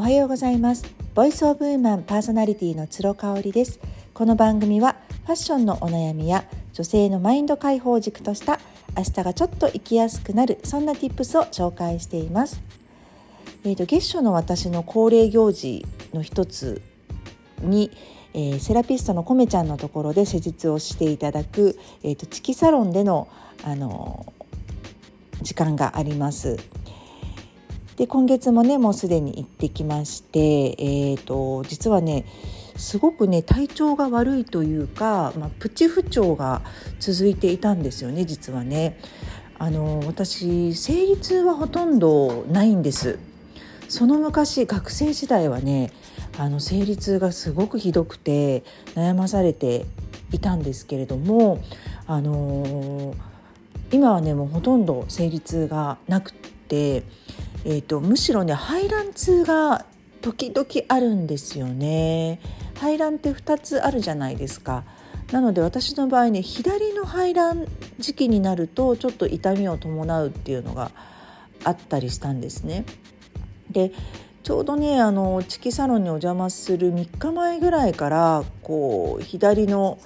おはようございます。ボイスオブウーマンパーソナリティの鶴香織です。この番組はファッションのお悩みや女性のマインド解放軸とした明日がちょっと生きやすくなるそんな tips を紹介しています。えーと、月初の私の恒例行事の一つに、えー、セラピストのコメちゃんのところで施術をしていただく、えーと、チキサロンでの、あの時間があります。で今月もねもうすでに行ってきまして、えーと、実はねすごくね体調が悪いというか、まあ、プチ不調が続いていたんですよね実はね。あの私生理痛はほとんどないんですその昔学生時代はねあの生理痛がすごくひどくて悩まされていたんですけれどもあの、今はねもうほとんど生理痛がなくって、えーと、むしろね排卵痛が時々あるんですよね。排卵って2つあるじゃないですか。なので私の場合ね左の排卵時期になるとちょっと痛みを伴うっていうのがあったりしたんですね。でちょうどねあのチキサロンにお邪魔する3日前ぐらいからこう左の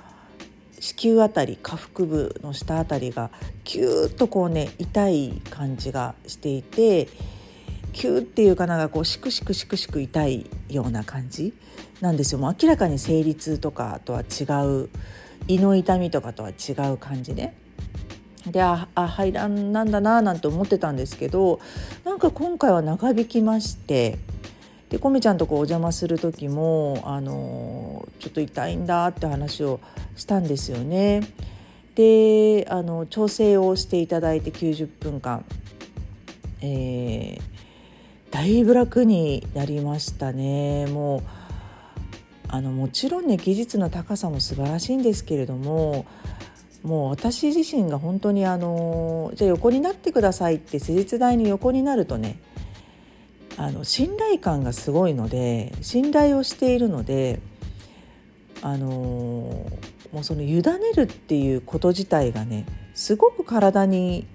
子宮あたり下腹部の下あたりがキューッとこうね痛い感じがしていてキューっていうかなんかこうシクシクシクシク痛いような感じなんですよもう明らかに生理痛とかとは違う胃の痛みとかとは違う感じね。でああ排卵なんだななんて思ってたんですけどなんか今回は長引きましてでコメちゃんとこお邪魔する時もあのちょっと痛いんだって話をしたんですよね。であの調整をしていただいて90分間、えー、だいぶ楽になりましたね。もうあのもちろんね技術の高さも素晴らしいんですけれどももう私自身が本当にあのじゃあ横になってくださいって施術台に横になるとねあの信頼感がすごいので信頼をしているのであのもうその委ねるっていうこと自体がねすごく体に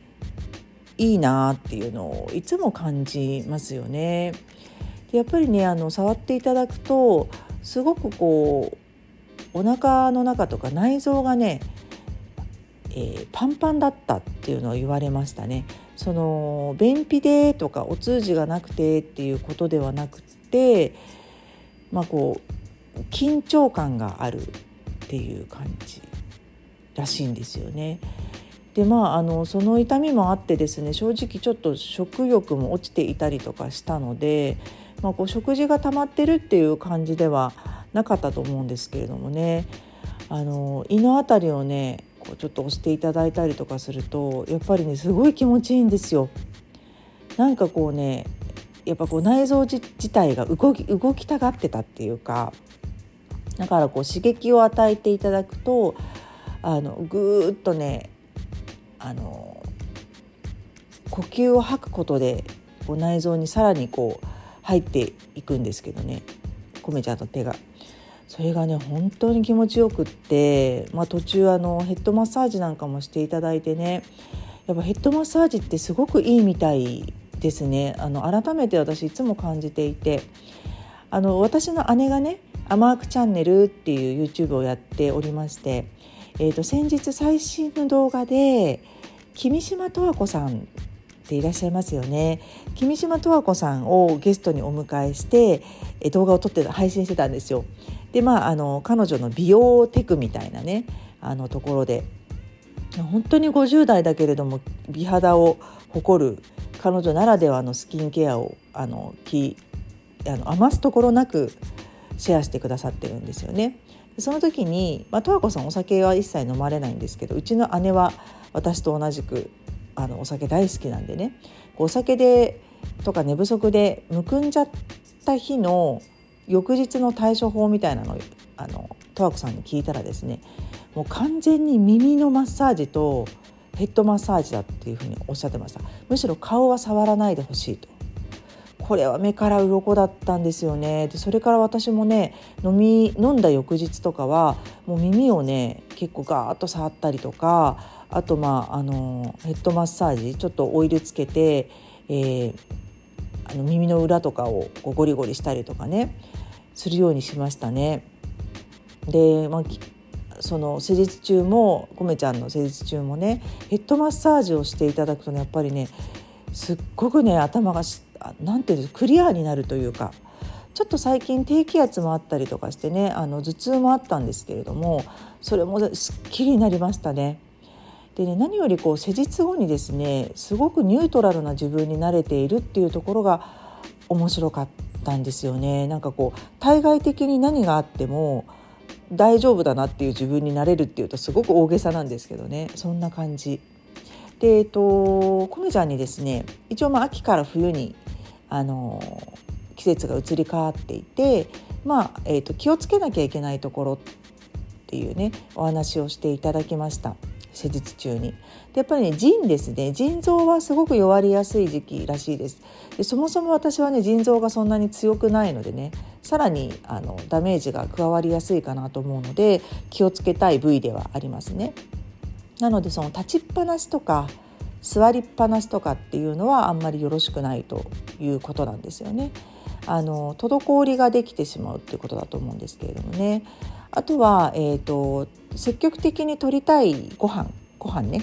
いいなっていうのをいつも感じますよね。やっぱりねあの触っていただくとすごくこうお腹の中とか内臓がねえー、パンパンだったっていうのを言われましたね。その便秘でとかお通じがなくてっていうことではなくてまあこう緊張感があるっていう感じらしいんですよね。でまああのその痛みもあってですね正直ちょっと食欲も落ちていたりとかしたので、まあ、こう食事が溜まってるっていう感じではなかったと思うんですけれどもねあの胃の辺りをねこうちょっと押していただいたりとかするとやっぱりねすごい気持ちいいんですよ。なんかこうねやっぱこう内臓自体が動き動きたがってたっていうかだからこう刺激を与えていただくとあのぐーっとねあの呼吸を吐くことでこう内臓にさらにこう入っていくんですけどね。米ちゃんの手が。それがね本当に気持ちよくって、まあ、途中あのヘッドマッサージなんかもしていただいてね。やっぱヘッドマッサージってすごくいいみたいですね。あの改めて私いつも感じていて。あの私の姉がね「アマークチャンネル」っていう YouTube をやっておりまして、えー、と先日最新の動画で君島十和子さんっていらっしゃいますよね君島十和子さんをゲストにお迎えして動画を撮って配信してたんですよ。でまああの彼女の美容テクみたいなねあのところで本当に50代だけれども美肌を誇る彼女ならではのスキンケアをあのきあの余すところなくシェアしてくださってるんですよね。その時に、まあ、十和子さんお酒は一切飲まれないんですけどうちの姉は私と同じくあのお酒大好きなんでねお酒でとか寝不足でむくんじゃった日の翌日の対処法みたいなのをあの十和子さんに聞いたらですねもう完全に耳のマッサージとヘッドマッサージだっていうふうにおっしゃってました。むしろ顔は触らないでほしいと。これは目から鱗だったんですよねでそれから私もね飲み飲んだ翌日とかはもう耳をね結構ガーッと触ったりとかあとまああのヘッドマッサージちょっとオイルつけて、えー、あの耳の裏とかをこうゴリゴリしたりとかねするようにしましたね。で、まあ、その施術中もコメちゃんの施術中もねヘッドマッサージをしていただくとねやっぱりねすっごくね頭がし何て言うんですクリアになるというかちょっと最近低気圧もあったりとかしてねあの頭痛もあったんですけれどもそれもすっきりになりましたね。でね何よりこう施術後にですねすごくニュートラルな自分に慣れているっていうところが面白かったんですよね。なんかこう対外的に何があっても大丈夫だなっていう自分になれるっていうとすごく大げさなんですけどねそんな感じ。でえっとコメちゃんにですね一応まあ秋から冬にあの季節が移り変わっていてまあ、えーと気をつけなきゃいけないところっていうねお話をしていただきました。施術中に。でやっぱりね腎ですね。腎臓はすごく弱りやすい時期らしいです。でそもそも私はね腎臓がそんなに強くないのでねさらにあのダメージが加わりやすいかなと思うので気をつけたい部位ではありますね。なのでその立ちっぱなしとか座りっぱなしとかっていうのはあんまりよろしくないということなんですよね。あの滞りができてしまうっていうことだと思うんですけれどもね。あとは、えーと、積極的に取りたいご飯ご飯ね、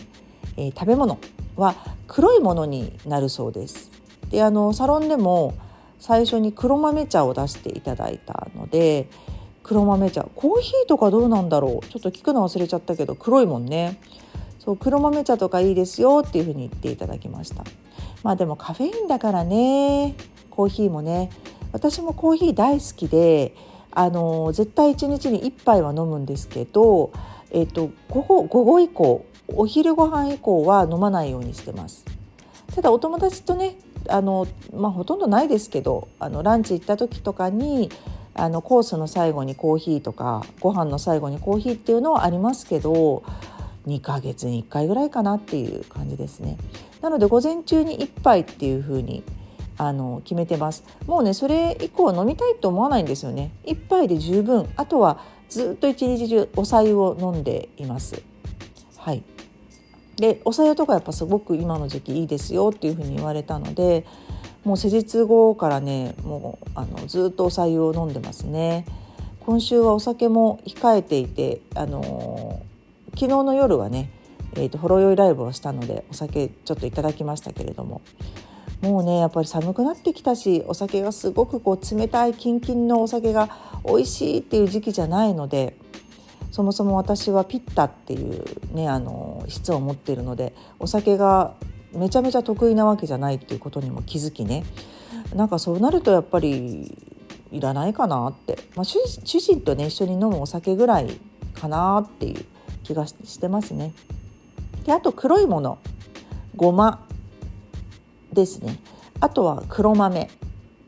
えー、食べ物は黒いものになるそうです。であのサロンでも最初に黒豆茶を出していただいたので黒豆茶コーヒーとかどうなんだろうちょっと聞くの忘れちゃったけど黒いもんねそう黒豆茶とかいいですよっていうふうに言っていただきました。まあでもカフェインだからね。コーヒーもね。私もコーヒー大好きであの絶対1日に1杯は飲むんですけど、えーと、午後午後以降お昼ご飯以降は飲まないようにしてます。ただお友達とねあの、まあ、ほとんどないですけどあのランチ行った時とかにあのコースの最後にコーヒーとかご飯の最後にコーヒーっていうのはありますけど2ヶ月に1回ぐらいかなっていう感じですね。なので午前中に1杯っていう風にあの決めてます。もうねそれ以降飲みたいと思わないんですよね。一杯で十分。あとはずっと一日中お茶湯を飲んでいます。はい。でお茶湯とかやっぱすごく今の時期いいですよっていうふうに言われたのでもう施術後からねもうあのずっとお茶湯を飲んでますね。今週はお酒も控えていてあのー、昨日の夜はねえーとほろ酔いライブをしたのでお酒ちょっといただきましたけれども。もうねやっぱり寒くなってきたしお酒がすごくこう冷たいキンキンのお酒が美味しいっていう時期じゃないのでそもそも私はピッタっていうねあの質を持っているのでお酒がめちゃめちゃ得意なわけじゃないっていうことにも気づきね。なんかそうなるとやっぱりいらないかなって、まあ、主人とね一緒に飲むお酒ぐらいかなっていう。気がしてますね。であと黒いもの。ごまですね。あとは黒豆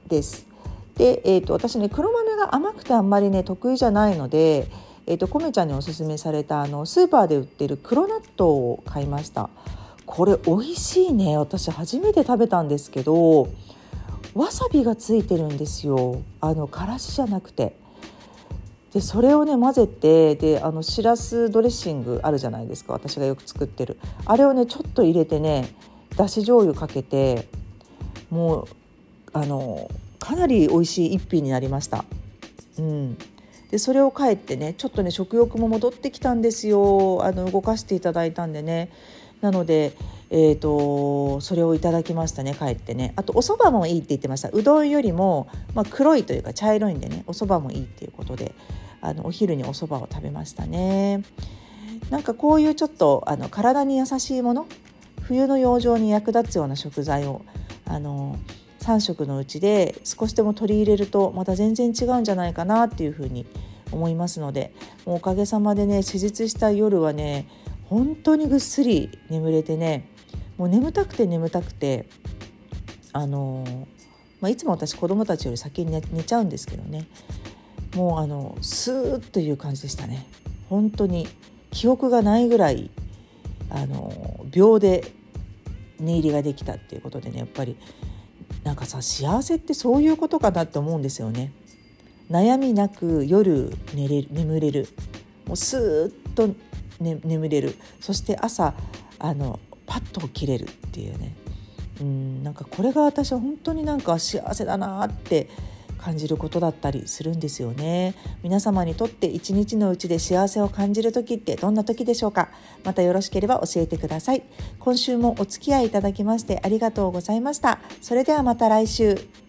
です。で、えーと、私ね黒豆が甘くてあんまりね得意じゃないので、えーと、コメちゃんにおすすめされたあのスーパーで売ってる黒納豆を買いました。これ美味しいね。私初めて食べたんですけどわさびがついてるんですよ。あのからしじゃなくて。でそれをね混ぜてであのしらすドレッシングあるじゃないですか私がよく作ってる。あれをねちょっと入れてねだし醤油かけてもうあのかなり美味しい一品になりました。うん、でそれを帰ってねちょっとね食欲も戻ってきたんですよ。あの動かしていただいたんでね。なので、えーと、それをいただきましたね帰ってね。あとお蕎麦もいいって言ってました。うどんよりも、まあ、黒いというか茶色いんでねお蕎麦もいいっていうことで。あのお昼にお蕎麦を食べましたね。なんかこういうちょっとあの体に優しいもの冬の養生に役立つような食材をあの3食のうちで少しでも取り入れるとまた全然違うんじゃないかなっていうふうに思いますのでもうおかげさまでね施術した夜はね本当にぐっすり眠れてねもう眠たくて眠たくてあのまあ、いつも私子供たちより先に寝寝ちゃうんですけどね。もうあのスーッという感じでしたね。本当に記憶がないぐらいあの秒で寝入りができたっていうことでねやっぱりなんかさ幸せってそういうことかなって思うんですよね。悩みなく夜寝れる眠れる。もうスーッと、ね、眠れる。そして朝あのパッと起きれるっていうね。うんなんかこれが私は本当になんか幸せだなって感じることだったりするんですよね。皆様にとって一日のうちで幸せを感じる時ってどんな時でしょうか？またよろしければ教えてください。今週もお付き合いいただきましてありがとうございました。それではまた来週。